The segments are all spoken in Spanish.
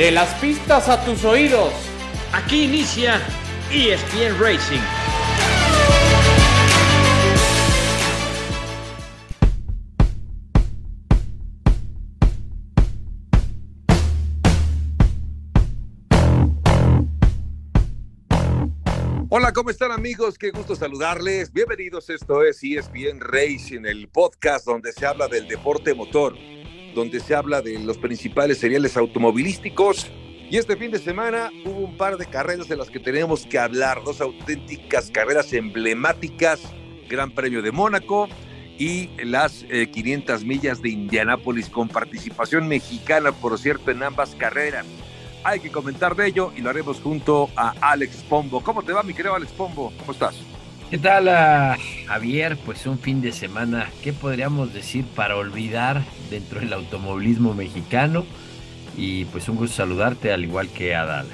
De las pistas a tus oídos. Aquí inicia ESPN Racing. Hola, ¿cómo están amigos? Qué gusto saludarles. Bienvenidos, esto es ESPN Racing, el podcast donde se habla del deporte motor, donde se habla de los principales seriales automovilísticos. Y este fin de semana hubo un par de carreras de las que tenemos que hablar, dos auténticas carreras emblemáticas, Gran Premio de Mónaco y las 500 eh, millas de Indianápolis con participación mexicana, por cierto, en ambas carreras hay que comentar de ello y lo haremos junto a Alex Pombo. ¿Cómo te va, mi querido Alex Pombo? ¿Cómo estás? ¿Qué tal, ah, Javier? Pues un fin de semana, ¿qué podríamos decir para olvidar dentro del automovilismo mexicano? Y pues un gusto saludarte, al igual que a Adal.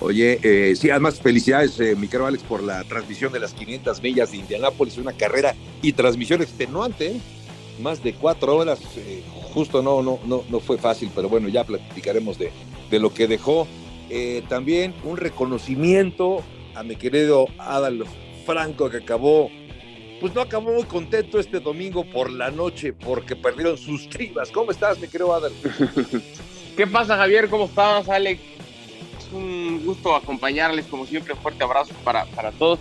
Oye, eh, sí, además felicidades, eh, mi querido Alex, por la transmisión de las 500 millas de Indianápolis, una carrera y transmisión extenuante, ¿eh? más de cuatro horas, justo no, no, no, no fue fácil, pero bueno, ya platicaremos de, de lo que dejó. Eh, también un reconocimiento a mi querido Adal Franco que acabó, pues no acabó muy contento este domingo por la noche porque perdieron sus tribas. ¿Cómo estás, mi querido Adal? ¿Qué pasa, Javier? ¿Cómo estás, Alex? Es un gusto acompañarles, como siempre, fuerte abrazo para, para todos.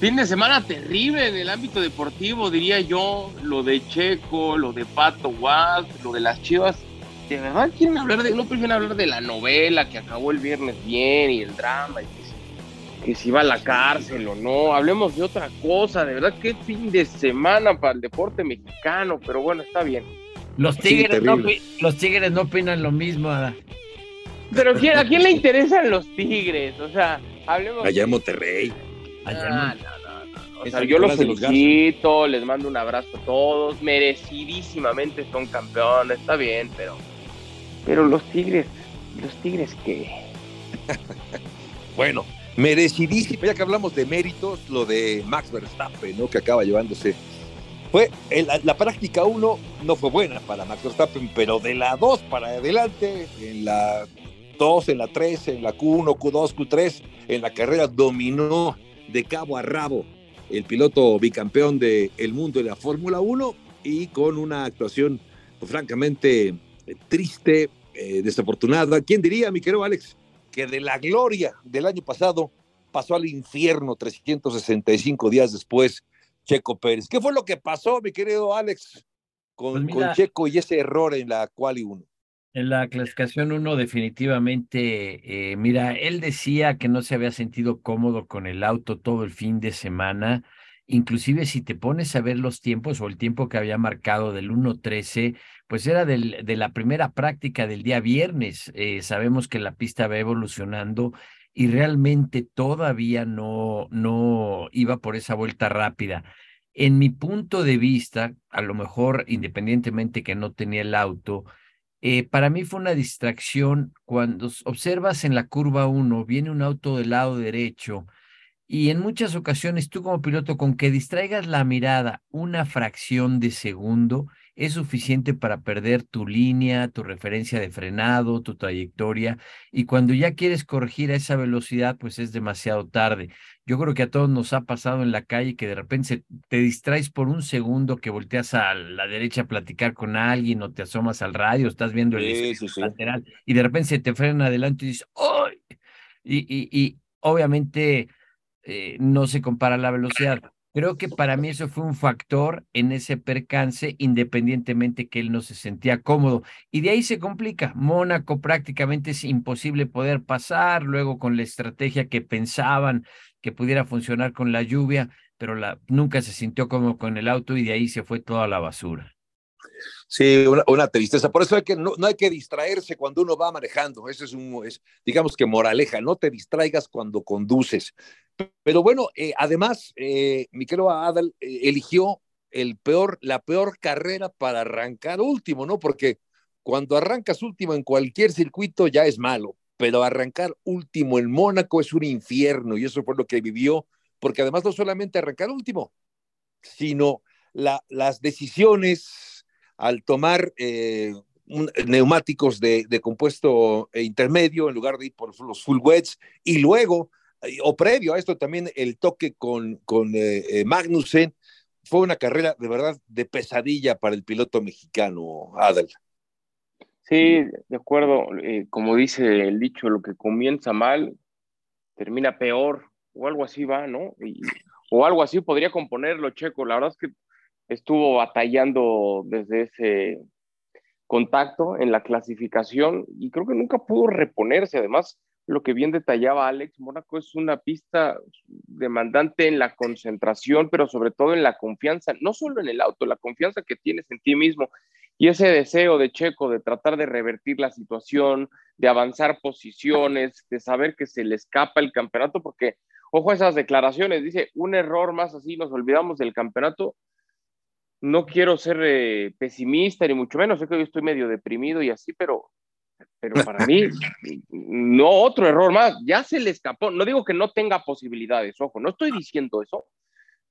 Fin de semana terrible en el ámbito deportivo, diría yo. Lo de Checo, lo de Pato Guas, lo de las Chivas de verdad quieren hablar de, no prefieren hablar de la novela que acabó el viernes bien y el drama y que, si va a la cárcel o no, hablemos de otra cosa, de verdad qué fin de semana para el deporte mexicano, pero bueno, está bien. Los tigres, no, los tigres no opinan lo mismo, Pero ¿a quién le interesan los tigres? O sea, hablemos. Allá en Monterrey. Allá O sea, yo los felicito, les mando un abrazo a todos, merecidísimamente son campeones, está bien, pero pero los Tigres, los Tigres que... bueno, merecidísimo, ya que hablamos de méritos, lo de Max Verstappen, ¿no? Que acaba llevándose. Fue la, práctica 1 no fue buena para Max Verstappen, pero de la 2 para adelante, en la 2, en la 3, en la Q1, Q2, Q3, en la carrera dominó de cabo a rabo el piloto bicampeón del mundo de la Fórmula 1 y con una actuación francamente triste, eh, desafortunada. ¿Quién diría, mi querido Alex, que de la gloria del año pasado pasó al infierno 365 días después Checo Pérez? ¿Qué fue lo que pasó, mi querido Alex, con, pues Checo y ese error en la quali 1? En la clasificación 1 definitivamente, eh, mira, él decía que no se había sentido cómodo con el auto todo el fin de semana. Inclusive si te pones a ver los tiempos o el tiempo que había marcado del 1.13, pues era del, de la primera práctica del día viernes. Eh, sabemos que la pista va evolucionando y realmente todavía no, no iba por esa vuelta rápida. En mi punto de vista, a lo mejor independientemente que no tenía el auto, eh, para mí fue una distracción cuando observas en la curva 1, viene un auto del lado derecho y en muchas ocasiones tú como piloto con que distraigas la mirada una fracción de segundo, es suficiente para perder tu línea, tu referencia de frenado, tu trayectoria, y cuando ya quieres corregir a esa velocidad, pues es demasiado tarde. Yo creo que a todos nos ha pasado en la calle que de repente te distraes por un segundo, que volteas a la derecha a platicar con alguien o te asomas al radio, estás viendo el lateral y de repente se te frena adelante y dices, ¡ay! Y, y, y obviamente eh, no se compara la velocidad Creo que para mí eso fue un factor en ese percance, independientemente que él no se sentía cómodo. Y de ahí se complica. Mónaco prácticamente es imposible poder pasar, luego con la estrategia que pensaban que pudiera funcionar con la lluvia, pero nunca se sintió cómodo con el auto y de ahí se fue toda la basura. Sí, una, tristeza. Por eso hay que, no, hay que distraerse cuando uno va manejando. Eso es un, digamos que moraleja, no te distraigas cuando conduces. Pero bueno, eh, además, eh, mi querido Adal eh, eligió el peor, la peor carrera para arrancar último, ¿no? Porque cuando arrancas último en cualquier circuito ya es malo, pero arrancar último en Mónaco es un infierno y eso fue lo que vivió, porque además no solamente arrancar último, sino la, las decisiones al tomar, eh, neumáticos de, compuesto intermedio en lugar de ir por los full wets y luego, o previo a esto también el toque con, con Magnussen, fue una carrera de verdad de pesadilla para el piloto mexicano, Adel. Sí, de acuerdo. como dice el dicho, lo que comienza mal termina peor o algo así va, ¿no? o algo así podría componerlo Checo. La verdad es que estuvo batallando desde ese contacto en la clasificación y creo que nunca pudo reponerse. Además, lo que bien detallaba Alex, Mónaco es una pista demandante en la concentración, pero sobre todo en la confianza, no solo en el auto, la confianza que tienes en ti mismo y ese deseo de Checo de tratar de revertir la situación, de avanzar posiciones, de saber que se le escapa el campeonato, porque, ojo a esas declaraciones, dice, un error más así, nos olvidamos del campeonato. No quiero ser eh, pesimista, ni mucho menos, sé que hoy estoy medio deprimido y así, pero, pero para mí, no otro error más, ya se le escapó. No digo que no tenga posibilidades, ojo, no estoy diciendo eso,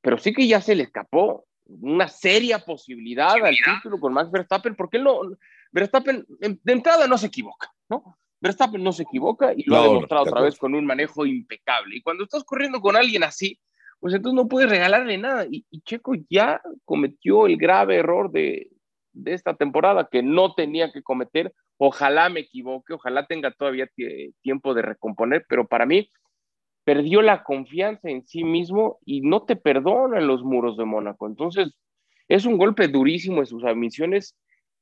pero sí que ya se le escapó una seria posibilidad al título con Max Verstappen, porque él no, Verstappen de entrada no se equivoca, ¿no? Verstappen no se equivoca y lo ha demostrado otra vez con un manejo impecable. Y cuando estás corriendo con alguien así, pues entonces no puedes regalarle nada. Y, Checo ya cometió el grave error de, de, esta temporada que no tenía que cometer. Ojalá me equivoque, ojalá tenga todavía tiempo de recomponer, pero para mí perdió la confianza en sí mismo y no te perdonan los muros de Mónaco. Entonces, es un golpe durísimo en sus admisiones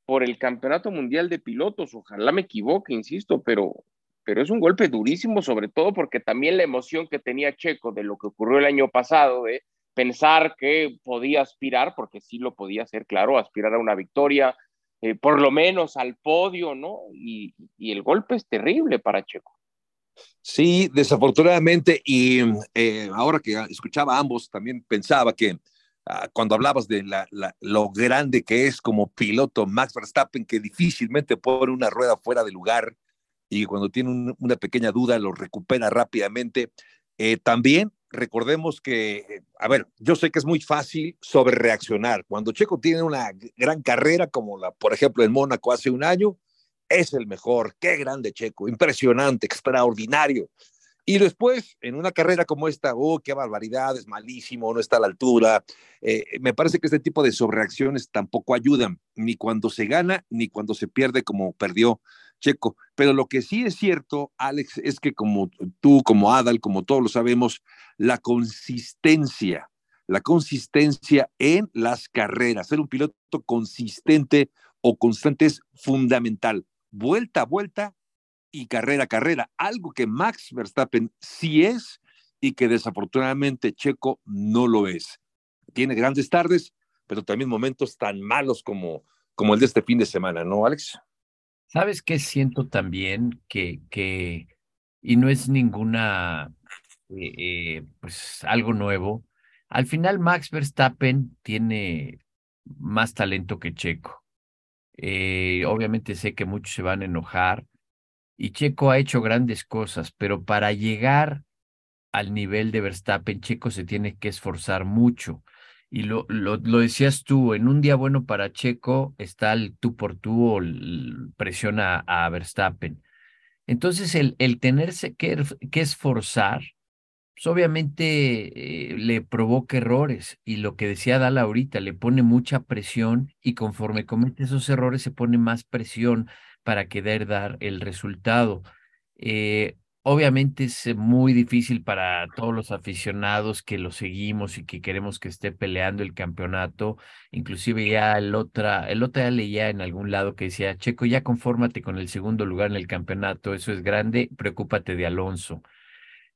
por el Campeonato Mundial de Pilotos. Ojalá me equivoque, insisto, pero, pero es un golpe durísimo, sobre todo porque también la emoción que tenía Checo de lo que ocurrió el año pasado, de pensar que podía aspirar, porque sí lo podía hacer, claro, aspirar a una victoria, eh, por lo menos al podio, ¿no? y el golpe es terrible para Checo. Sí, desafortunadamente, y eh, ahora que escuchaba a ambos, también pensaba que ah, cuando hablabas de lo grande que es como piloto Max Verstappen, que difícilmente pone una rueda fuera de lugar y cuando tiene una pequeña duda lo recupera rápidamente. Eh, también recordemos que, a ver, yo sé que es muy fácil sobre reaccionar. Cuando Checo tiene una gran carrera, como la, por ejemplo, en Mónaco hace un año, es el mejor, qué grande Checo, impresionante, extraordinario. Y después, en una carrera como esta, oh, qué barbaridad, es malísimo, no está a la altura. Eh, me parece que este tipo de sobreacciones tampoco ayudan, ni cuando se gana, ni cuando se pierde como perdió Checo. Pero lo que sí es cierto, Alex, es que como tú, como Adal, como todos lo sabemos, la consistencia, la consistencia en las carreras, ser un piloto consistente o constante es fundamental vuelta a vuelta y carrera a carrera, algo que Max Verstappen sí es y que desafortunadamente Checo no lo es. Tiene grandes tardes, pero también momentos tan malos como, como el de este fin de semana, ¿no, Alex? ¿Sabes qué siento también? Que, que y no es ninguna, eh, eh, pues algo nuevo. Al final Max Verstappen tiene más talento que Checo. Eh, obviamente sé que muchos se van a enojar y Checo ha hecho grandes cosas, pero para llegar al nivel de Verstappen, Checo se tiene que esforzar mucho. Y lo, lo, decías tú, en un día bueno para Checo está el tú por tú o presiona a Verstappen. Entonces, el, el tenerse que, que esforzar pues, obviamente eh, le provoca errores y lo que decía Dala ahorita, le pone mucha presión y conforme comete esos errores se pone más presión para querer dar el resultado. Eh, obviamente es muy difícil para todos los aficionados que lo seguimos y que queremos que esté peleando el campeonato. Inclusive ya el otra, el otro día leía en algún lado que decía, Checo, ya confórmate con el segundo lugar en el campeonato, eso es grande, preocúpate de Alonso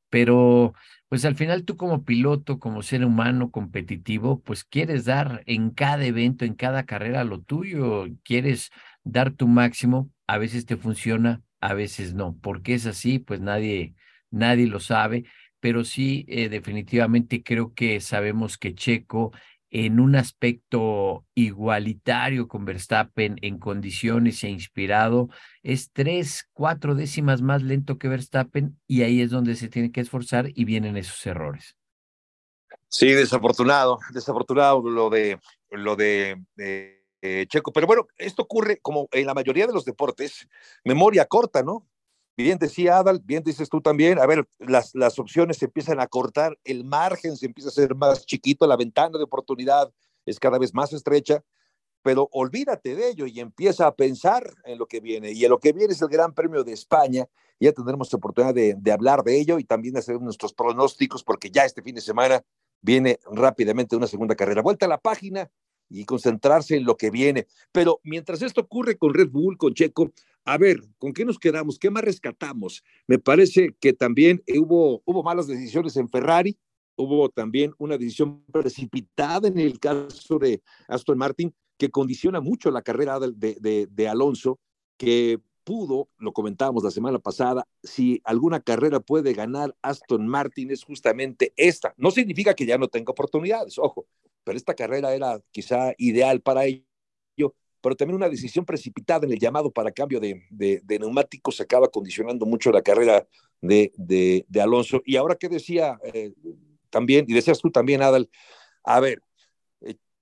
pero pues al final tú como piloto, como ser humano competitivo, pues quieres dar en cada evento, en cada carrera lo tuyo, quieres dar tu máximo, a veces te funciona, a veces no. ¿Por qué es así? Pues nadie, nadie lo sabe, pero sí eh, definitivamente creo que sabemos que Checo en un aspecto igualitario con Verstappen en condiciones e inspirado, es tres, cuatro décimas más lento que Verstappen y ahí es donde se tiene que esforzar y vienen esos errores. Sí, desafortunado, desafortunado lo de lo de, Checo. Pero bueno, esto ocurre como en la mayoría de los deportes, memoria corta, ¿no? Bien decía Adal, bien dices tú también, a ver, las, las opciones se empiezan a cortar, el margen se empieza a ser más chiquito, la ventana de oportunidad es cada vez más estrecha, pero olvídate de ello y empieza a pensar en lo que viene. Y en lo que viene es el Gran Premio de España, ya tendremos la oportunidad de, de hablar de ello y también de hacer nuestros pronósticos, porque ya este fin de semana viene rápidamente una segunda carrera. Vuelta a la página y concentrarse en lo que viene. Pero mientras esto ocurre con Red Bull, con Checo, a ver, ¿con qué nos quedamos? ¿Qué más rescatamos? Me parece que también hubo, hubo malas decisiones en Ferrari, hubo también una decisión precipitada en el caso de Aston Martin que condiciona mucho la carrera de, de, de Alonso, que pudo, lo comentábamos la semana pasada, si alguna carrera puede ganar Aston Martin es justamente esta. No significa que ya no tenga oportunidades, ojo, pero esta carrera era quizá ideal para ello, pero también una decisión precipitada en el llamado para cambio de, neumáticos acaba condicionando mucho la carrera de, Alonso. Y ahora que decía eh, también, y decías tú también, Adal, a ver,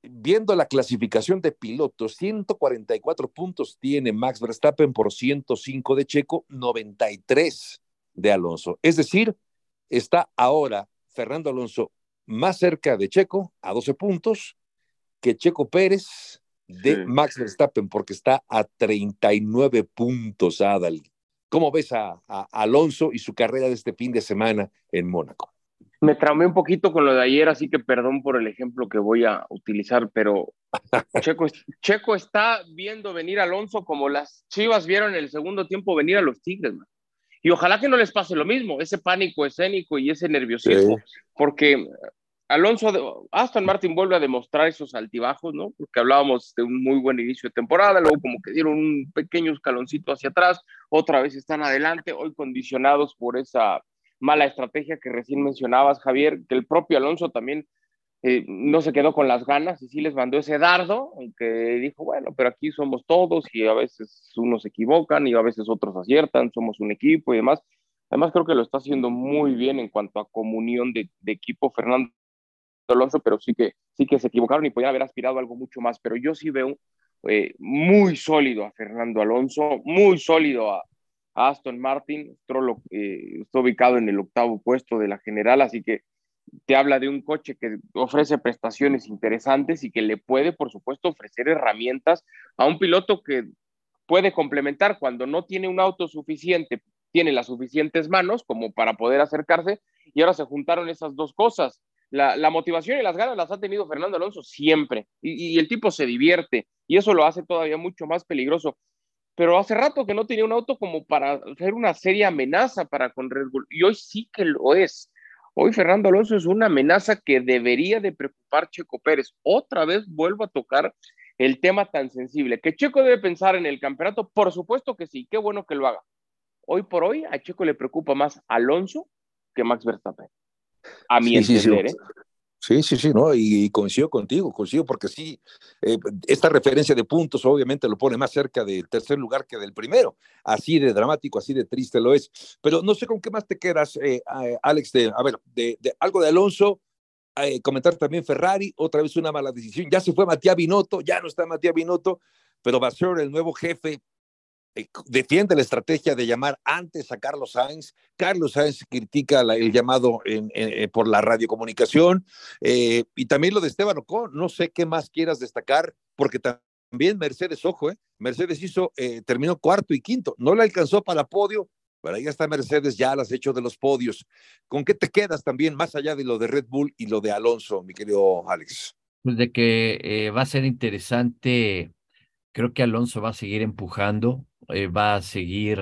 viendo la clasificación de pilotos, 144 puntos tiene Max Verstappen por 105 de Checo, 93 de Alonso. Es decir, está ahora Fernando Alonso más cerca de Checo, a 12 puntos, que Checo Pérez de sí. Max Verstappen, porque está a 39 puntos, Adal. ¿Cómo ves a, a, Alonso y su carrera de este fin de semana en Mónaco? Me traumé un poquito con lo de ayer, así que perdón por el ejemplo que voy a utilizar, pero Checo, Checo está viendo venir a Alonso como las Chivas vieron en el segundo tiempo venir a los Tigres, man. Y ojalá que no les pase lo mismo, ese pánico escénico y ese nerviosismo, sí. porque Alonso, Aston Martin vuelve a demostrar esos altibajos, ¿no? Porque hablábamos de un muy buen inicio de temporada, luego como que dieron un pequeño escaloncito hacia atrás, otra vez están adelante, hoy condicionados por esa mala estrategia que recién mencionabas, Javier, que el propio Alonso también eh, no se quedó con las ganas y sí les mandó ese dardo, aunque dijo, bueno, pero aquí somos todos y a veces unos se equivocan y a veces otros aciertan, somos un equipo y demás. Además, creo que lo está haciendo muy bien en cuanto a comunión de, equipo Fernando Alonso, pero sí que, sí que se equivocaron y podían haber aspirado a algo mucho más. Pero yo sí veo eh, muy sólido a Fernando Alonso, muy sólido a Aston Martin. Stroll eh, está ubicado en el octavo puesto de la general, así que te habla de un coche que ofrece prestaciones interesantes y que le puede, por supuesto, ofrecer herramientas a un piloto que puede complementar cuando no tiene un auto suficiente, tiene las suficientes manos como para poder acercarse y ahora se juntaron esas dos cosas la, motivación y las ganas las ha tenido Fernando Alonso siempre. Y, el tipo se divierte. Y eso lo hace todavía mucho más peligroso. Pero hace rato que no tenía un auto como para ser una seria amenaza para con Red Bull. Y hoy sí que lo es. Hoy Fernando Alonso es una amenaza que debería de preocupar Checo Pérez. Otra vez vuelvo a tocar el tema tan sensible. ¿Que Checo debe pensar en el campeonato? Por supuesto que sí. Qué bueno que lo haga. Hoy por hoy a Checo le preocupa más Alonso que Max Verstappen a mi sí, entender. Sí, sí. ¿eh? Sí, sí, sí, ¿no? Y, y, coincido contigo, coincido porque sí, eh, esta referencia de puntos obviamente lo pone más cerca del tercer lugar que del primero. Así de dramático, así de triste lo es. Pero no sé con qué más te quedas, eh, Alex, de, a ver, de, algo de Alonso, eh, comentar también Ferrari, otra vez una mala decisión. Ya se fue Matías Binotto, ya no está Matías Binotto, pero va a ser el nuevo jefe eh, defiende la estrategia de llamar antes a Carlos Sainz. Carlos Sainz critica el llamado en, por la radiocomunicación eh, y también lo de Esteban Ocon. No sé qué más quieras destacar, porque también Mercedes, ojo, eh, Mercedes hizo, eh, terminó cuarto y quinto. No le alcanzó para podio, pero ahí está Mercedes, ya las hecho de los podios. ¿Con qué te quedas también, más allá de lo de Red Bull y lo de Alonso, mi querido Alex? Pues de que eh, va a ser interesante. Creo que Alonso va a seguir empujando, eh, va a seguir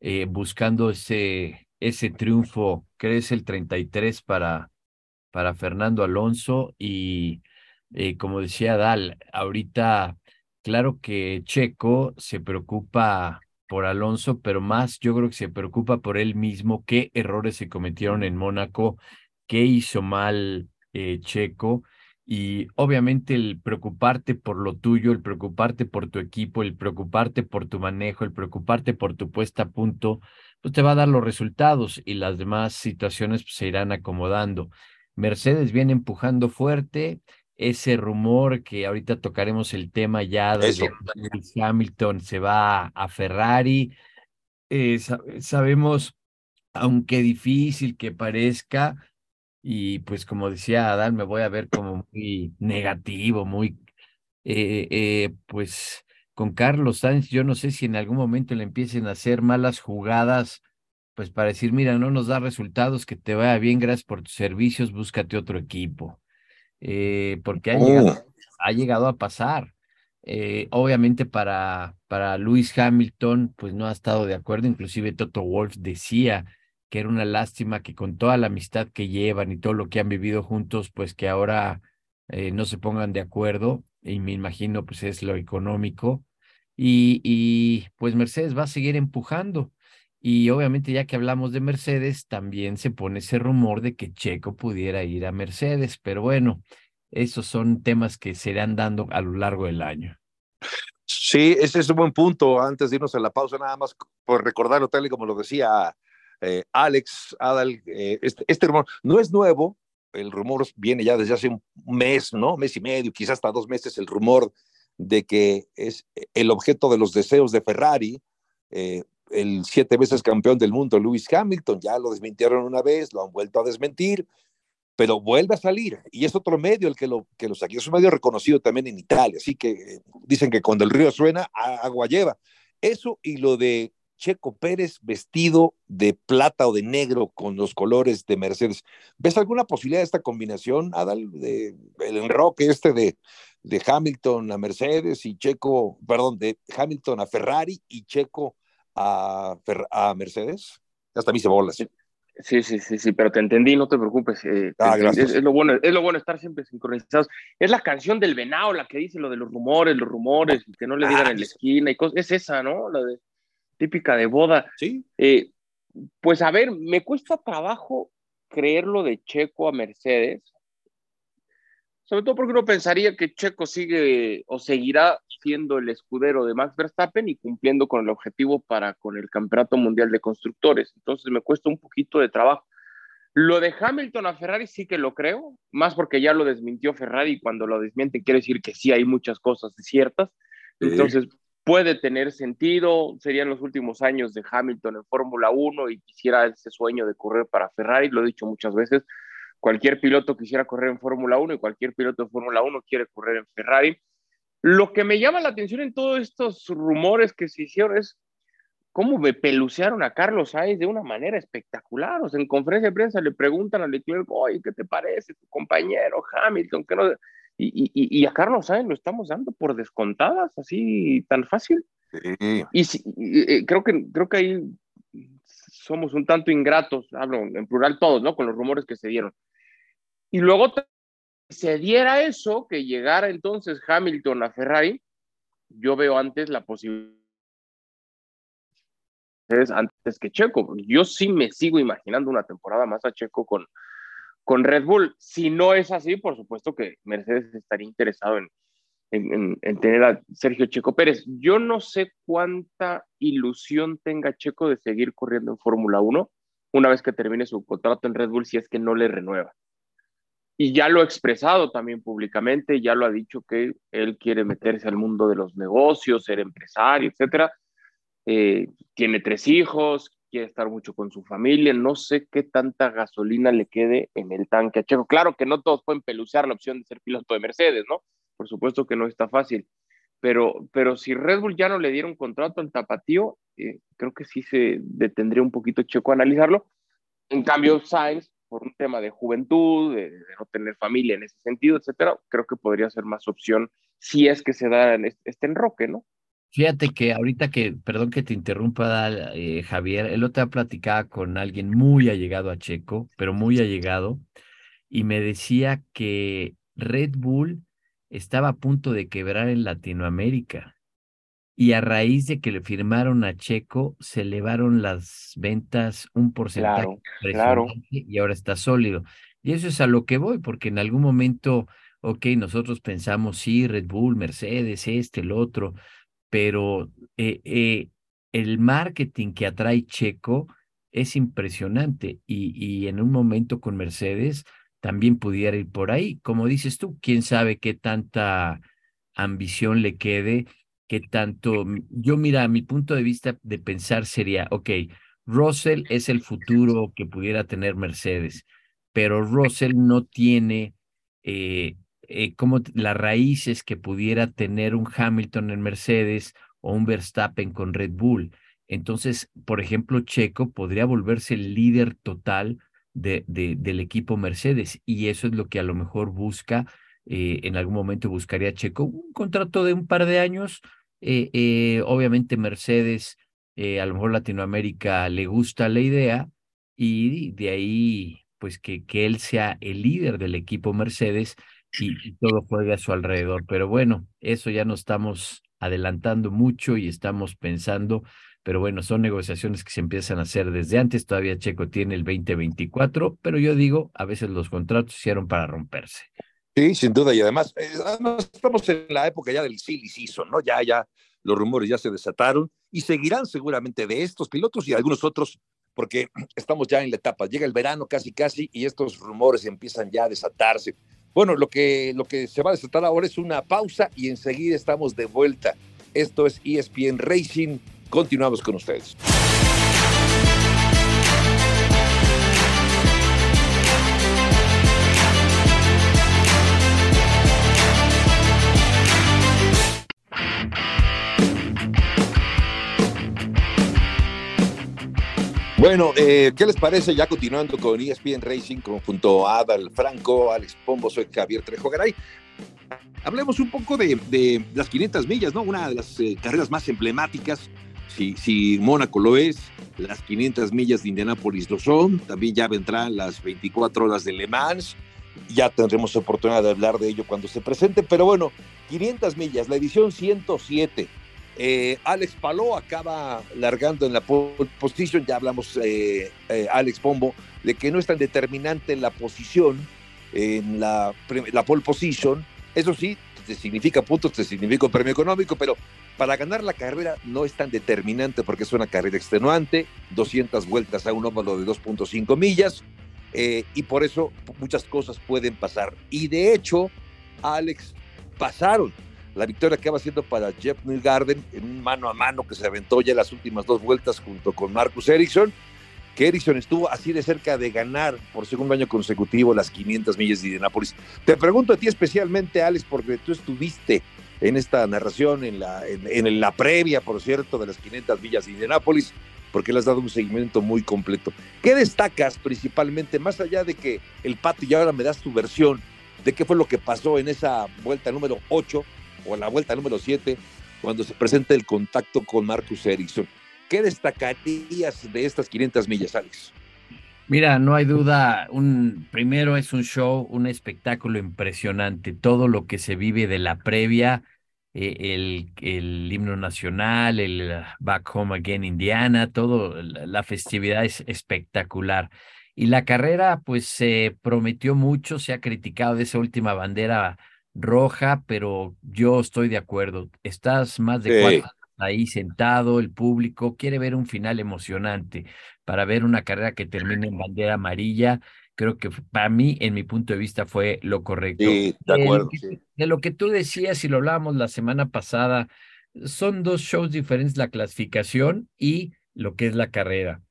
eh, buscando ese, ese triunfo, que es el 33 para, para Fernando Alonso. Y eh, como decía Dal, ahorita, claro que Checo se preocupa por Alonso, pero más yo creo que se preocupa por él mismo, qué errores se cometieron en Mónaco, qué hizo mal Checo y obviamente el preocuparte por lo tuyo, el preocuparte por tu equipo, el preocuparte por tu manejo, el preocuparte por tu puesta a punto, pues te va a dar los resultados y las demás situaciones pues, se irán acomodando. Mercedes viene empujando fuerte, ese rumor que ahorita tocaremos el tema ya de Hamilton se va a Ferrari. Eh, sabemos, aunque difícil que parezca, y pues como decía Adán, me voy a ver como muy negativo, muy, eh, eh, pues con Carlos Sainz, yo no sé si en algún momento le empiecen a hacer malas jugadas, pues para decir, mira, no nos da resultados, que te vaya bien, gracias por tus servicios, búscate otro equipo. Eh, porque ha, llegado, oh. ha, llegado, a pasar. Eh, obviamente para, para Lewis Hamilton, pues no ha estado de acuerdo, inclusive Toto Wolf decía que era una lástima que con toda la amistad que llevan y todo lo que han vivido juntos, pues que ahora eh, no se pongan de acuerdo, y me imagino pues es lo económico, y, y pues Mercedes va a seguir empujando. Y obviamente ya que hablamos de Mercedes, también se pone ese rumor de que Checo pudiera ir a Mercedes, pero bueno, esos son temas que se irán dando a lo largo del año. Sí, ese es un buen punto. Antes de irnos a la pausa, nada más por recordarlo tal y como lo decía eh, Alex Adal, eh, este, este, rumor no es nuevo, el rumor viene ya desde hace un mes, ¿no? Mes y medio, quizás hasta dos meses, el rumor de que es el objeto de los deseos de Ferrari. Eh, el siete veces campeón del mundo, Lewis Hamilton, ya lo desmintieron una vez, lo han vuelto a desmentir, pero vuelve a salir y es otro medio el que lo, que. Es un medio reconocido también en Italia, así que dicen que cuando el río suena, agua lleva. Eso y lo de Checo Pérez vestido de plata o de negro con los colores de Mercedes. ¿Ves alguna posibilidad de esta combinación, Adal, de el enroque este de, de Hamilton a Mercedes y Checo, perdón, de Hamilton a Ferrari y Checo a, a Mercedes. Hasta a mí se bola. Sí. Sí, sí, sí, sí, pero te entendí, no te preocupes. Eh, ah, es, lo bueno, es lo bueno estar siempre sincronizados. Es la canción del venado la que dice lo de los rumores, los rumores, que no le digan en la esquina y cosas. Es esa, ¿no? La de, típica de boda. Sí. Eh, pues a ver, me cuesta trabajo creer lo de Checo a Mercedes, sobre todo porque uno pensaría que Checo sigue o seguirá siendo el escudero de Max Verstappen y cumpliendo con el objetivo para con el Campeonato Mundial de Constructores. Entonces me cuesta un poquito de trabajo. Lo de Hamilton a Ferrari sí que lo creo, más porque ya lo desmintió Ferrari y cuando lo desmiente quiere decir que sí hay muchas cosas ciertas. Entonces puede tener sentido, serían los últimos años de Hamilton en Fórmula 1 y quisiera ese sueño de correr para Ferrari, lo he dicho muchas veces, cualquier piloto quisiera correr en Fórmula 1 y cualquier piloto de Fórmula 1 quiere correr en Ferrari. Lo que me llama la atención en todos estos rumores que se hicieron es cómo me pelucearon a Carlos Sainz de una manera espectacular. O sea, en conferencia de prensa le preguntan a Leclerc, oye, ¿qué te parece tu compañero Hamilton? Que no... y, y, y, a Carlos Sainz lo estamos dando por descontadas, así tan fácil. Y, y, creo, que, creo que ahí somos un tanto ingratos, hablo en plural todos, ¿no? Con los rumores que se dieron. Y luego se diera eso, que llegara entonces Hamilton a Ferrari, yo veo antes la posibilidad antes que Checo. Yo sí me sigo imaginando una temporada más a Checo con, con Red Bull. Si no es así, por supuesto que Mercedes estaría interesado en, en, en, tener a Sergio Checo Pérez. Yo no sé cuánta ilusión tenga Checo de seguir corriendo en Fórmula 1 una vez que termine su contrato en Red Bull si es que no le renueva y ya lo ha expresado también públicamente, ya lo ha dicho que él quiere meterse al mundo de los negocios, ser empresario, etcétera. Eh, tiene tres hijos, quiere estar mucho con su familia, no sé qué tanta gasolina le quede en el tanque a Checo. Claro que no todos pueden pelucear la opción de ser piloto de Mercedes, ¿no? Por supuesto que no está fácil, pero, pero si Red Bull ya no le diera un contrato al tapatío, eh, creo que sí se detendría un poquito Checo a analizarlo. En cambio, Sainz por un tema de juventud, de, no tener familia en ese sentido, etcétera, creo que podría ser más opción si es que se da este, enroque, ¿no? Fíjate que ahorita que, perdón que te interrumpa, eh, Javier, el otro día platicaba con alguien muy allegado a Checo, pero muy allegado, y me decía que Red Bull estaba a punto de quebrar en Latinoamérica y a raíz de que le firmaron a Checo, se elevaron las ventas un porcentaje claro, y ahora está sólido. Y eso es a lo que voy, porque en algún momento, ok, nosotros pensamos, sí, Red Bull, Mercedes, este, el otro, pero eh, eh, el marketing que atrae Checo es impresionante y, y en un momento con Mercedes también pudiera ir por ahí. Como dices tú, quién sabe qué tanta ambición le quede, qué tanto. Yo, mira, mi punto de vista de pensar sería, ok, Russell es el futuro que pudiera tener Mercedes, pero Russell no tiene eh, eh, como las raíces que pudiera tener un Hamilton en Mercedes o un Verstappen con Red Bull. Entonces, por ejemplo, Checo podría volverse el líder total de, del equipo Mercedes y eso es lo que a lo mejor busca, eh, en algún momento buscaría Checo, un contrato de un par de años. obviamente Mercedes eh, a lo mejor Latinoamérica le gusta la idea y de ahí pues que, que él sea el líder del equipo Mercedes y, todo juegue a su alrededor. Pero bueno, eso ya nos estamos adelantando mucho y estamos pensando, pero bueno, son negociaciones que se empiezan a hacer desde antes, todavía Checo tiene el 2024, pero yo digo, a veces los contratos hicieron para romperse. Sí, sin duda, y además, eh, además estamos en la época ya del silly ¿no? Ya, ya, los rumores ya se desataron y seguirán seguramente de estos pilotos y algunos otros, porque estamos ya en la etapa, llega el verano casi casi y estos rumores empiezan ya a desatarse. Bueno, lo que, lo que se va a desatar ahora es una pausa y enseguida estamos de vuelta. Esto es ESPN Racing. Continuamos con ustedes. Bueno, eh, ¿qué les parece? Ya continuando con ESPN Racing, junto a Adal Franco, Alex Pombo, soy Javier Trejo Garay. Hablemos un poco de, las 500 millas, ¿no? Una de las eh, carreras más emblemáticas, si, si Mónaco lo es, las 500 millas de Indianápolis lo son, también ya vendrán las 24 horas de Le Mans, ya tendremos oportunidad de hablar de ello cuando se presente, pero bueno, 500 millas, la edición 107 eh, Alex Paló acaba largando en la posición, ya hablamos, eh, eh, Alex Pombo, de que no es tan determinante la posición, en la, la pole position. Eso sí, te significa puntos, te significa un premio económico, pero para ganar la carrera no es tan determinante porque es una carrera extenuante, 200 vueltas a un óvalo de 2.5 millas, y por eso muchas cosas pueden pasar. Y de hecho, Alex, pasaron la victoria acaba siendo para Jeff Newgarden en un mano a mano que se aventó ya las últimas dos vueltas junto con Marcus Ericsson, que Ericsson estuvo así de cerca de ganar por segundo año consecutivo las 500 millas de Indianápolis. Te pregunto a ti especialmente, Alex, porque tú estuviste en esta narración, en la, en, la previa, por cierto, de las 500 millas de Indianápolis, porque le has dado un seguimiento muy completo. ¿Qué destacas principalmente, más allá de que el Pato y ahora me das tu versión de qué fue lo que pasó en esa vuelta número 8? O la vuelta número 7, cuando se presenta el contacto con Marcus Ericsson. ¿Qué destacarías de estas 500 millas, Alex? Mira, no hay duda, un, primero es un show, un espectáculo impresionante, todo lo que se vive de la previa, eh, el, el, himno nacional, el Back Home Again Indiana, todo, la festividad es espectacular. Y la carrera, pues se prometió mucho, se ha criticado de esa última bandera roja, pero yo estoy de acuerdo. Estás más de cuatro ahí sentado, el público quiere ver un final emocionante para ver una carrera que termine en bandera amarilla. Creo que para mí, en mi punto de vista, fue lo correcto. Sí, de acuerdo. De lo que tú decías y lo hablábamos la semana pasada, son dos shows diferentes, la clasificación y lo que es la carrera.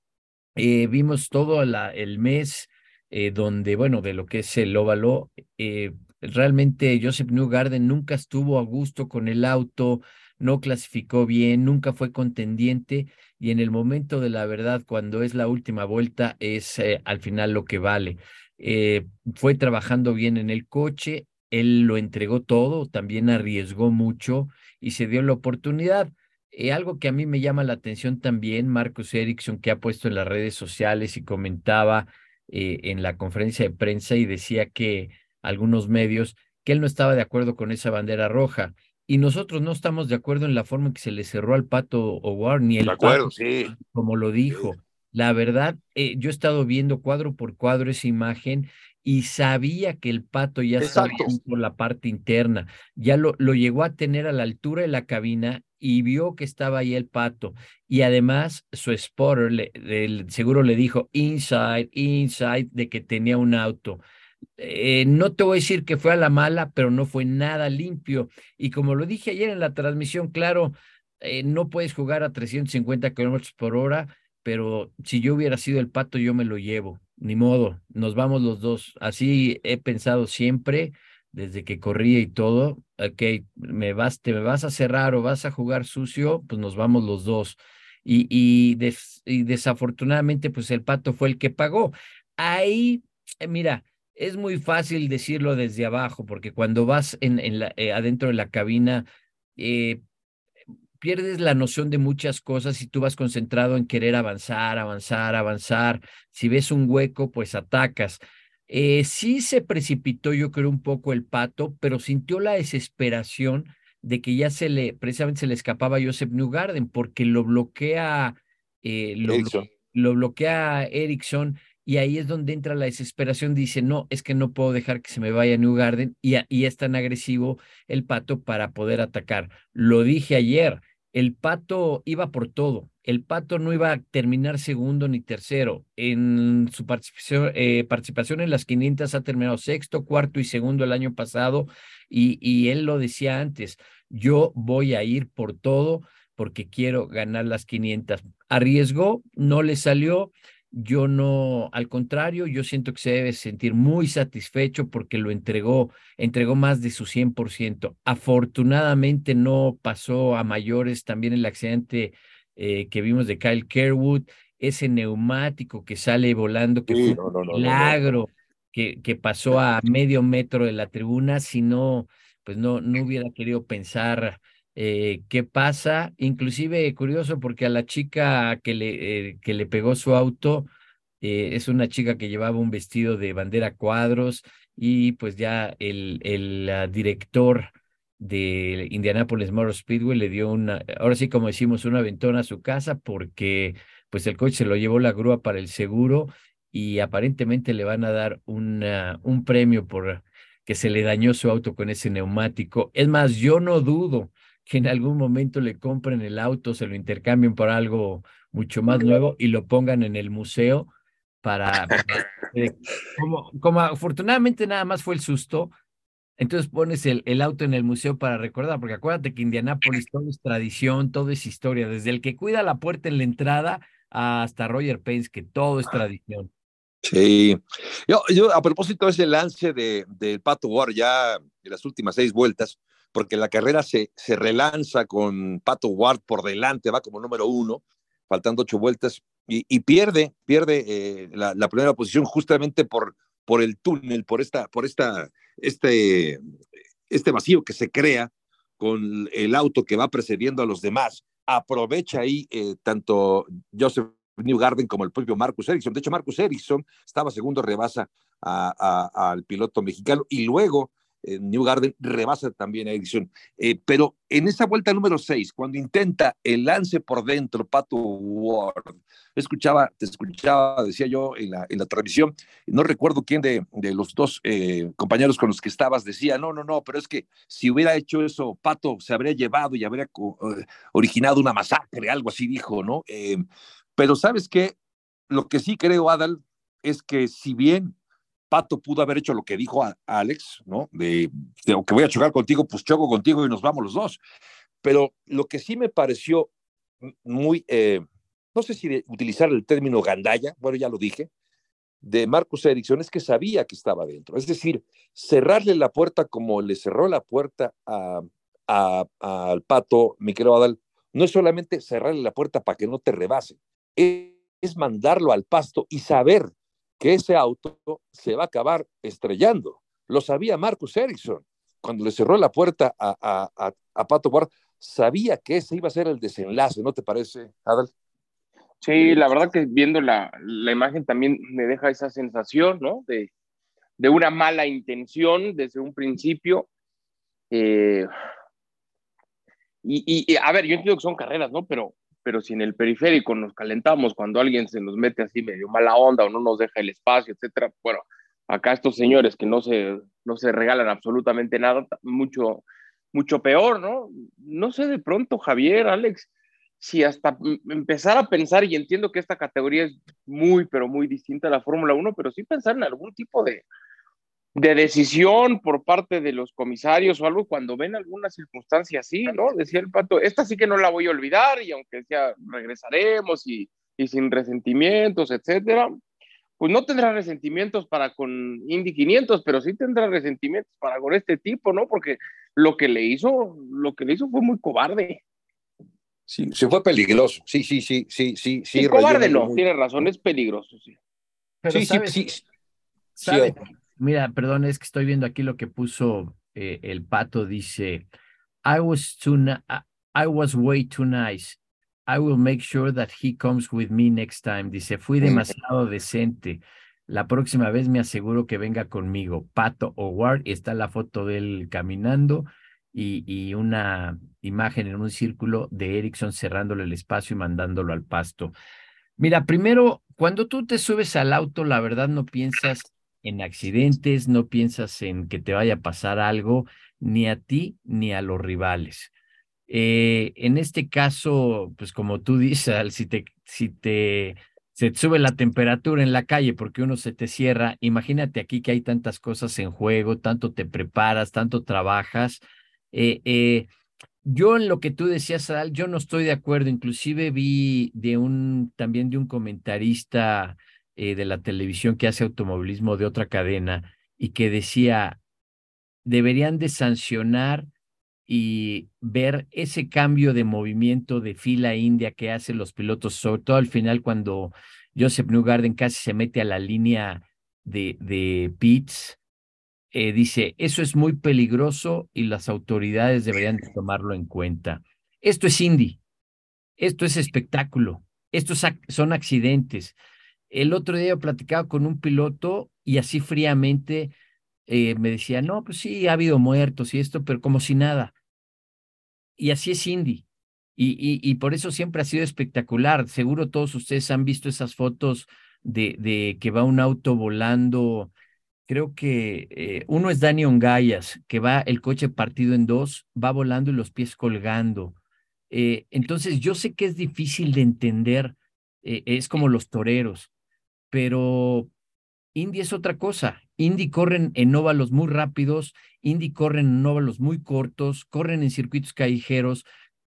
Eh, vimos todo el mes eh, donde, bueno, de lo que es el óvalo, eh, Realmente Joseph Newgarden nunca estuvo a gusto con el auto, no clasificó bien, nunca fue contendiente y en el momento de la verdad, cuando es la última vuelta, es eh, al final lo que vale. Eh, fue trabajando bien en el coche, él lo entregó todo, también arriesgó mucho y se dio la oportunidad. Eh, algo que a mí me llama la atención también, Marcus Ericsson, que ha puesto en las redes sociales y comentaba en la conferencia de prensa y decía que algunos medios que él no estaba de acuerdo con esa bandera roja. Y nosotros no estamos de acuerdo en la forma en que se le cerró al pato O'War, ni el de acuerdo, sí. como lo dijo. La verdad, eh, yo he estado viendo cuadro por cuadro esa imagen y sabía que el pato ya estaba por la parte interna. Ya lo, lo llegó a tener a la altura de la cabina y vio que estaba ahí el pato. Y además su spotter le, seguro le dijo inside, inside, de que tenía un auto. Eh, no te voy a decir que fue a la mala, pero no fue nada limpio. Y como lo dije ayer en la transmisión, claro, eh, no puedes jugar a 350 kilómetros por hora, pero si yo hubiera sido el pato, yo me lo llevo. Ni modo, nos vamos los dos. Así he pensado siempre, desde que corría y todo. Ok, me vas, te me vas a cerrar o vas a jugar sucio, pues nos vamos los dos. Y, y, y desafortunadamente, pues el pato fue el que pagó. Ahí, eh, mira, es muy fácil decirlo desde abajo, porque cuando vas en, en la, eh, adentro de la cabina, eh, pierdes la noción de muchas cosas y tú vas concentrado en querer avanzar, avanzar, avanzar. Si ves un hueco, pues atacas. Eh, sí se precipitó, yo creo, un poco el pato, pero sintió la desesperación de que ya se le, precisamente se le escapaba a Joseph Newgarden, porque lo bloquea, eh, lo, lo, bloquea Erickson, y ahí es donde entra la desesperación, dice, no, es que no puedo dejar que se me vaya Newgarden, y, y es tan agresivo el pato para poder atacar. Lo dije ayer, el Pato iba por todo. El Pato no iba a terminar segundo ni tercero. En su participación, eh, participación en las 500 ha terminado sexto, cuarto y segundo el año pasado. Y, y él lo decía antes, yo voy a ir por todo porque quiero ganar las 500. Arriesgó, no le salió yo no, al contrario, yo siento que se debe sentir muy satisfecho porque lo entregó, entregó más de su 100%. Afortunadamente no pasó a mayores también el accidente eh, que vimos de Kyle Kerwood, ese neumático que sale volando, que fue un milagro, que, que pasó a medio metro de la tribuna, si no, pues no, no hubiera querido pensar eh, qué pasa. Inclusive curioso porque a la chica que le, eh, que le pegó su auto eh, es una chica que llevaba un vestido de bandera cuadros y pues ya el, el director de Indianapolis Motor Speedway le dio una, ahora sí como decimos, una ventona a su casa porque pues el coche se lo llevó la grúa para el seguro y aparentemente le van a dar una, un premio por que se le dañó su auto con ese neumático. Es más, yo no dudo que en algún momento le compren el auto, se lo intercambien por algo mucho más nuevo y lo pongan en el museo para, eh, como, como afortunadamente nada más fue el susto, entonces pones el, el, auto en el museo para recordar, porque acuérdate que Indianápolis todo es tradición, todo es historia, desde el que cuida la puerta en la entrada hasta Roger Pence, que todo es tradición. Sí, yo, yo a propósito de ese lance de, del Pato War ya en las últimas seis vueltas, porque la carrera se, se relanza con Pato Ward por delante, va como número uno, faltando ocho vueltas, y, pierde, pierde eh, la, la, primera posición justamente por, por el túnel, por, esta, por esta, este, este vacío que se crea con el auto que va precediendo a los demás. Aprovecha ahí eh, tanto Joseph Newgarden como el propio Marcus Ericsson. De hecho, Marcus Ericsson estaba segundo, rebasa al piloto mexicano y luego New Garden rebasa también a Ericsson. Eh, pero en esa vuelta número 6, cuando intenta el lance por dentro, Pato Ward, escuchaba, te escuchaba, decía yo en la, en la transmisión, no recuerdo quién de, de los dos eh, compañeros con los que estabas decía, no, no, no, pero es que si hubiera hecho eso, Pato se habría llevado y habría uh, originado una masacre, algo así dijo, ¿no? Eh, pero sabes qué, lo que sí creo, Adal, es que si bien Pato pudo haber hecho lo que dijo a, Alex, ¿no? De, de, que voy a chocar contigo, pues choco contigo y nos vamos los dos. Pero lo que sí me pareció muy, eh, no sé si de utilizar el término gandalla, bueno, ya lo dije, de Marcus Ericsson es que sabía que estaba dentro. Es decir, cerrarle la puerta como le cerró la puerta al a, a, Pato, mi querido Adal, no es solamente cerrarle la puerta para que no te rebase, es, es mandarlo al pasto y saber que ese auto se va a acabar estrellando. Lo sabía Marcus Ericsson. Cuando le cerró la puerta a, a, a, Pato Ward, sabía que ese iba a ser el desenlace, ¿no te parece, Adal? Sí, la verdad que viendo la, la imagen también me deja esa sensación, ¿no? De, de una mala intención desde un principio. Eh, y, y, a ver, yo entiendo que son carreras, ¿no? Pero pero si en el periférico nos calentamos cuando alguien se nos mete así medio mala onda o no nos deja el espacio, etcétera, bueno, acá estos señores que no se, no se regalan absolutamente nada, mucho, mucho peor, ¿no? No sé de pronto, Javier, Alex, si hasta empezar a pensar, y entiendo que esta categoría es muy, pero muy distinta a la Fórmula 1, pero sí pensar en algún tipo de, de decisión por parte de los comisarios o algo cuando ven alguna circunstancia así, ¿no? Decía el pato, esta sí que no la voy a olvidar y aunque sea regresaremos y, y sin resentimientos, etcétera, pues no tendrá resentimientos para con Indy 500, pero sí tendrá resentimientos para con este tipo, ¿no? Porque lo que le hizo, lo que le hizo fue muy cobarde. Sí, se fue peligroso. Sí, sí, sí, sí, sí. sí cobarde no, tiene razón, es peligroso, sí. Pero sí, sí, sí, Mira, perdón, es que estoy viendo aquí lo que puso eh, el pato. Dice, I was too I was way too nice. I will make sure that he comes with me next time. Dice, fui demasiado decente. La próxima vez me aseguro que venga conmigo. Pato Howard, está la foto de él caminando y, y, una imagen en un círculo de Erickson cerrándole el espacio y mandándolo al pasto. Mira, primero, cuando tú te subes al auto, la verdad no piensas en accidentes, no piensas en que te vaya a pasar algo, ni a ti ni a los rivales. Eh, en este caso, pues como tú dices, si te, si te, se sube la temperatura en la calle porque uno se te cierra, imagínate aquí que hay tantas cosas en juego, tanto te preparas, tanto trabajas. Eh, eh, yo en lo que tú decías, Adal, yo no estoy de acuerdo. Inclusive vi de un, también de un comentarista eh, de la televisión que hace automovilismo de otra cadena y que decía, deberían de sancionar y ver ese cambio de movimiento de fila india que hacen los pilotos, sobre todo al final cuando Joseph Newgarden casi se mete a la línea de, de eh, dice, eso es muy peligroso y las autoridades deberían de tomarlo en cuenta. Esto es Indy, esto es espectáculo, estos son accidentes. El otro día platicaba con un piloto y así fríamente eh, me decía, no, pues sí, ha habido muertos y esto, pero como si nada. Y así es Indy. Y, y, por eso siempre ha sido espectacular. Seguro todos ustedes han visto esas fotos de, de que va un auto volando. Creo que eh, uno es Dani Ongayas, que va el coche partido en dos, va volando y los pies colgando. Eh, entonces, yo sé que es difícil de entender, es como los toreros pero Indy es otra cosa. Indy corren en óvalos muy rápidos, Indy corren en óvalos muy cortos, corren en circuitos callejeros,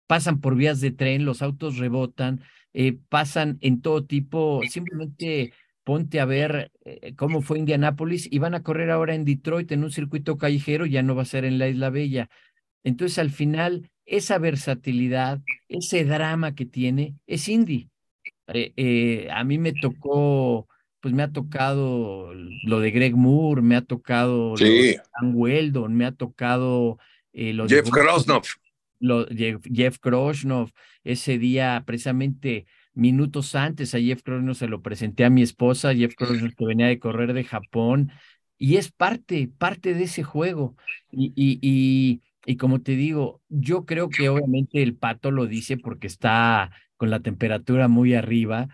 pasan por vías de tren, los autos rebotan, eh, pasan en todo tipo, simplemente ponte a ver eh, cómo fue Indianápolis y van a correr ahora en Detroit en un circuito callejero, ya no va a ser en la Isla Bella. Entonces, al final, esa versatilidad, ese drama que tiene, es Indy. Eh, eh, a mí me tocó, pues me ha tocado lo de Greg Moore, me ha tocado lo de Dan Weldon, me ha tocado eh, lo Jeff Krosnov. Lo, Jeff, Jeff ese día precisamente minutos antes a Jeff Krosnov se lo presenté a mi esposa, Jeff Krosnov que venía de correr de Japón, y es parte, parte de ese juego. Y, y, y, y como te digo, yo creo que obviamente el pato lo dice porque está con la temperatura muy arriba,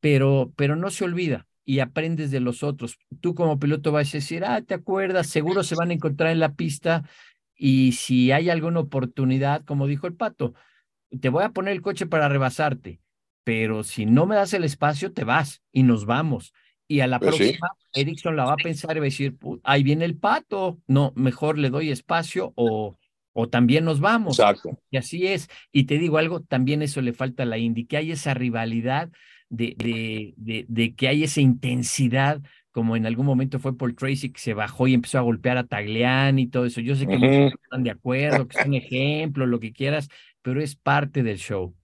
pero, pero no se olvida y aprendes de los otros. Tú como piloto vas a decir, ah, te acuerdas, seguro se van a encontrar en la pista y si hay alguna oportunidad, como dijo el pato, te voy a poner el coche para rebasarte, pero si no me das el espacio, te vas y nos vamos. Y a la pues próxima, Erickson la va a pensar y va a decir, ahí viene el pato, no, mejor le doy espacio o o también nos vamos. Exacto. Y así es. Y te digo algo, también eso le falta a la Indy, que hay esa rivalidad, de, de, de, que hay esa intensidad, como en algún momento fue Paul Tracy que se bajó y empezó a golpear a Tagliani y todo eso. Yo sé que muchos están de acuerdo, que es un ejemplo, lo que quieras, pero es parte del show.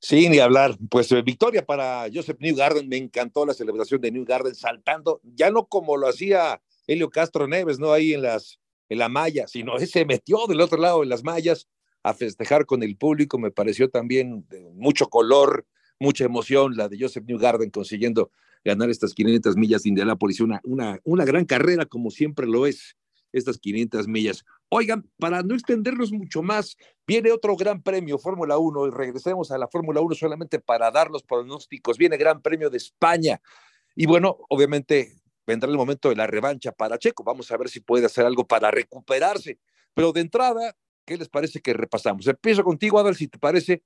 Sí, ni hablar. Pues eh, victoria para Joseph Newgarden. Me encantó la celebración de Newgarden saltando, ya no como lo hacía Helio Castro Neves, ¿no? Ahí en las en la malla, sino se metió del otro lado de las mallas a festejar con el público. Me pareció también mucho color, mucha emoción la de Joseph Newgarden consiguiendo ganar estas 500 millas de Indianápolis. Una, una, una gran carrera, como siempre lo es, estas 500 millas. Oigan, para no extendernos mucho más, viene otro gran premio, Fórmula 1, y regresemos a la Fórmula 1 solamente para dar los pronósticos. Viene Gran Premio de España. Y bueno, obviamente vendrá el momento de la revancha para Checo. Vamos a ver si puede hacer algo para recuperarse. Pero de entrada, ¿qué les parece que repasamos? Empiezo contigo, Adal, si te parece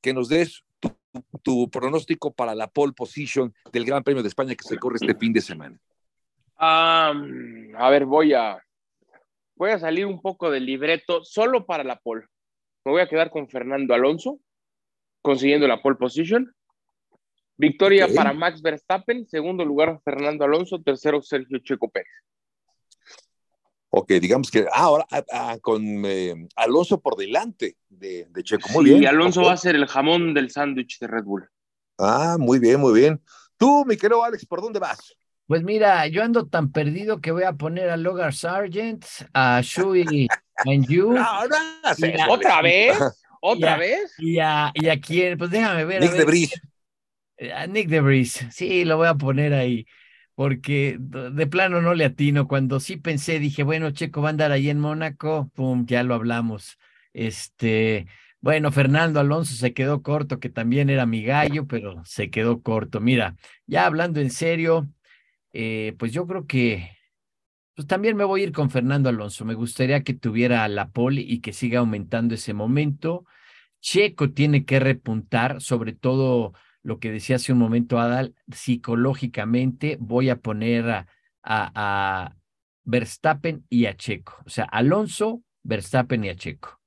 que nos des tu, pronóstico para la pole position del Gran Premio de España que se corre este fin de semana. a ver, voy a, voy a salir un poco del libreto solo para la pole. Me voy a quedar con Fernando Alonso, consiguiendo la pole position. Victoria para Max Verstappen, segundo lugar Fernando Alonso, tercero Sergio Checo Pérez. Ok, digamos que ah, ahora ah, ah, con eh, Alonso por delante de, Checo. Muy sí, bien. Y Alonso va a ser el jamón del sándwich de Red Bull. Ah, muy bien, muy bien. Tú, mi querido Alex, ¿por dónde vas? Pues mira, yo ando tan perdido que voy a poner a Logan Sargent, a Shui and You. ¿Otra vez? ¿Otra vez? Y a, y a quién, pues déjame ver. Nick de eh, A Nick de sí, lo voy a poner ahí, porque de plano no le atino. Cuando sí pensé, dije, bueno, Checo va a andar ahí en Mónaco, pum, ya lo hablamos. Este, bueno, Fernando Alonso se quedó corto, que también era mi gallo, pero se quedó corto. Mira, ya hablando en serio, eh, pues yo creo que pues también me voy a ir con Fernando Alonso. Me gustaría que tuviera la pole y que siga aumentando ese momento. Checo tiene que repuntar, sobre todo lo que decía hace un momento Adal, psicológicamente voy a poner a, a, Verstappen y a Checo. O sea, Alonso, Verstappen y a Checo.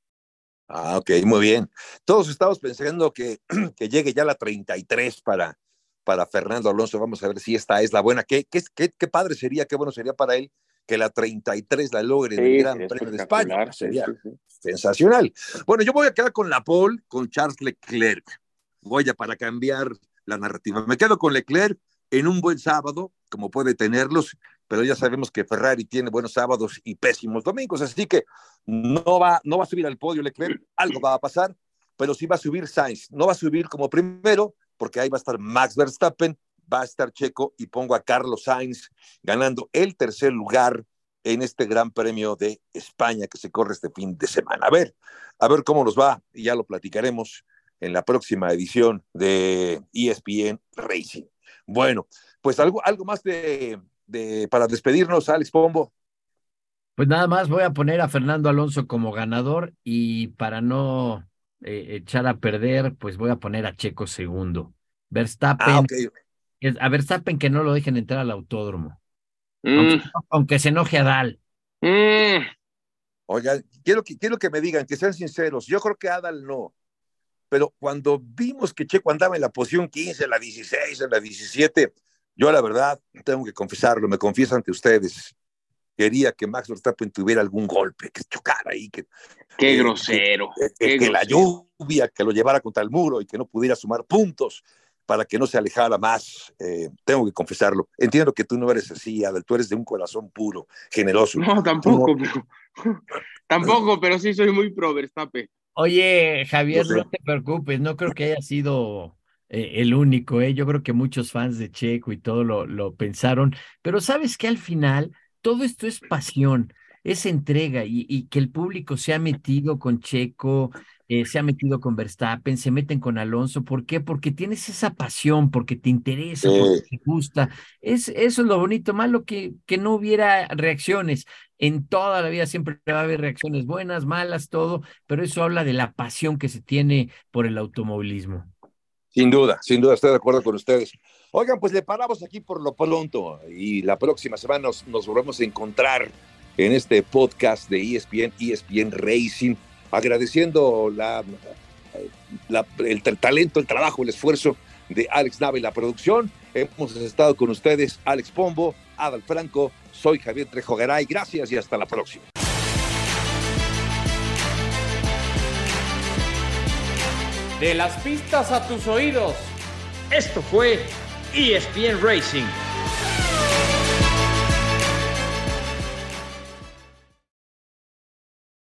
Ah, ok, muy bien. Todos estamos pensando que, que llegue ya la 33 para, para Fernando Alonso. Vamos a ver si esta es la buena. Qué, qué, qué, padre sería, qué bueno sería para él que la 33 la logre en el Gran Premio de España. Sería sensacional. Bueno, yo voy a quedar con la pole, con Charles Leclerc. Voy a para cambiar la narrativa. Me quedo con Leclerc en un buen sábado, como puede tenerlos, pero ya sabemos que Ferrari tiene buenos sábados y pésimos domingos, así que no va, no va a subir al podio Leclerc, algo va a pasar, pero sí va a subir Sainz. No va a subir como primero, porque ahí va a estar Max Verstappen, va a estar Checo y pongo a Carlos Sainz ganando el tercer lugar en este Gran Premio de España que se corre este fin de semana. A ver, a ver cómo nos va y ya lo platicaremos en la próxima edición de ESPN Racing. Bueno, pues algo, algo más de, para despedirnos, Alex Pombo. Pues nada más voy a poner a Fernando Alonso como ganador y para no eh, echar a perder, pues voy a poner a Checo segundo. Verstappen, ah, a Verstappen que no lo dejen entrar al autódromo. Mm. Aunque, se enoje a Dal. Mm. Oiga, quiero que, quiero que me digan, que sean sinceros. Yo creo que Adal no. Pero cuando vimos que Checo andaba en la posición 15, en la 16, en la 17, yo la verdad, tengo que confesarlo, me confieso ante ustedes, quería que Max Verstappen tuviera algún golpe, que chocara ahí. Que, qué grosero. Que, la lluvia, que lo llevara contra el muro y que no pudiera sumar puntos para que no se alejara más. Eh, tengo que confesarlo. Entiendo que tú no eres así, Adel, tú eres de un corazón puro, generoso. No, tampoco, tampoco, pero sí soy muy pro Verstappen. Oye, Javier, no, te preocupes, no creo que haya sido eh, el único, ¿eh? yo creo que muchos fans de Checo y todo lo, lo pensaron, pero sabes que al final todo esto es pasión, es entrega y, que el público se ha metido con Checo, eh, se ha metido con Verstappen, se meten con Alonso. ¿Por qué? Porque tienes esa pasión, porque te interesa, porque te gusta. Es, eso es lo bonito, malo que, que no hubiera reacciones. En toda la vida siempre va a haber reacciones buenas, malas, todo, pero eso habla de la pasión que se tiene por el automovilismo. Sin duda, sin duda, estoy de acuerdo con ustedes. Oigan, pues le paramos aquí por lo pronto y la próxima semana nos, volvemos a encontrar en este podcast de ESPN, ESPN Racing, agradeciendo la, el, talento, el trabajo, el esfuerzo de Alex Nave y la producción. Hemos estado con ustedes, Alex Pombo, Adal Franco, soy Javier Trejo Garay, gracias y hasta la próxima. De las pistas a tus oídos. Esto fue ESPN Racing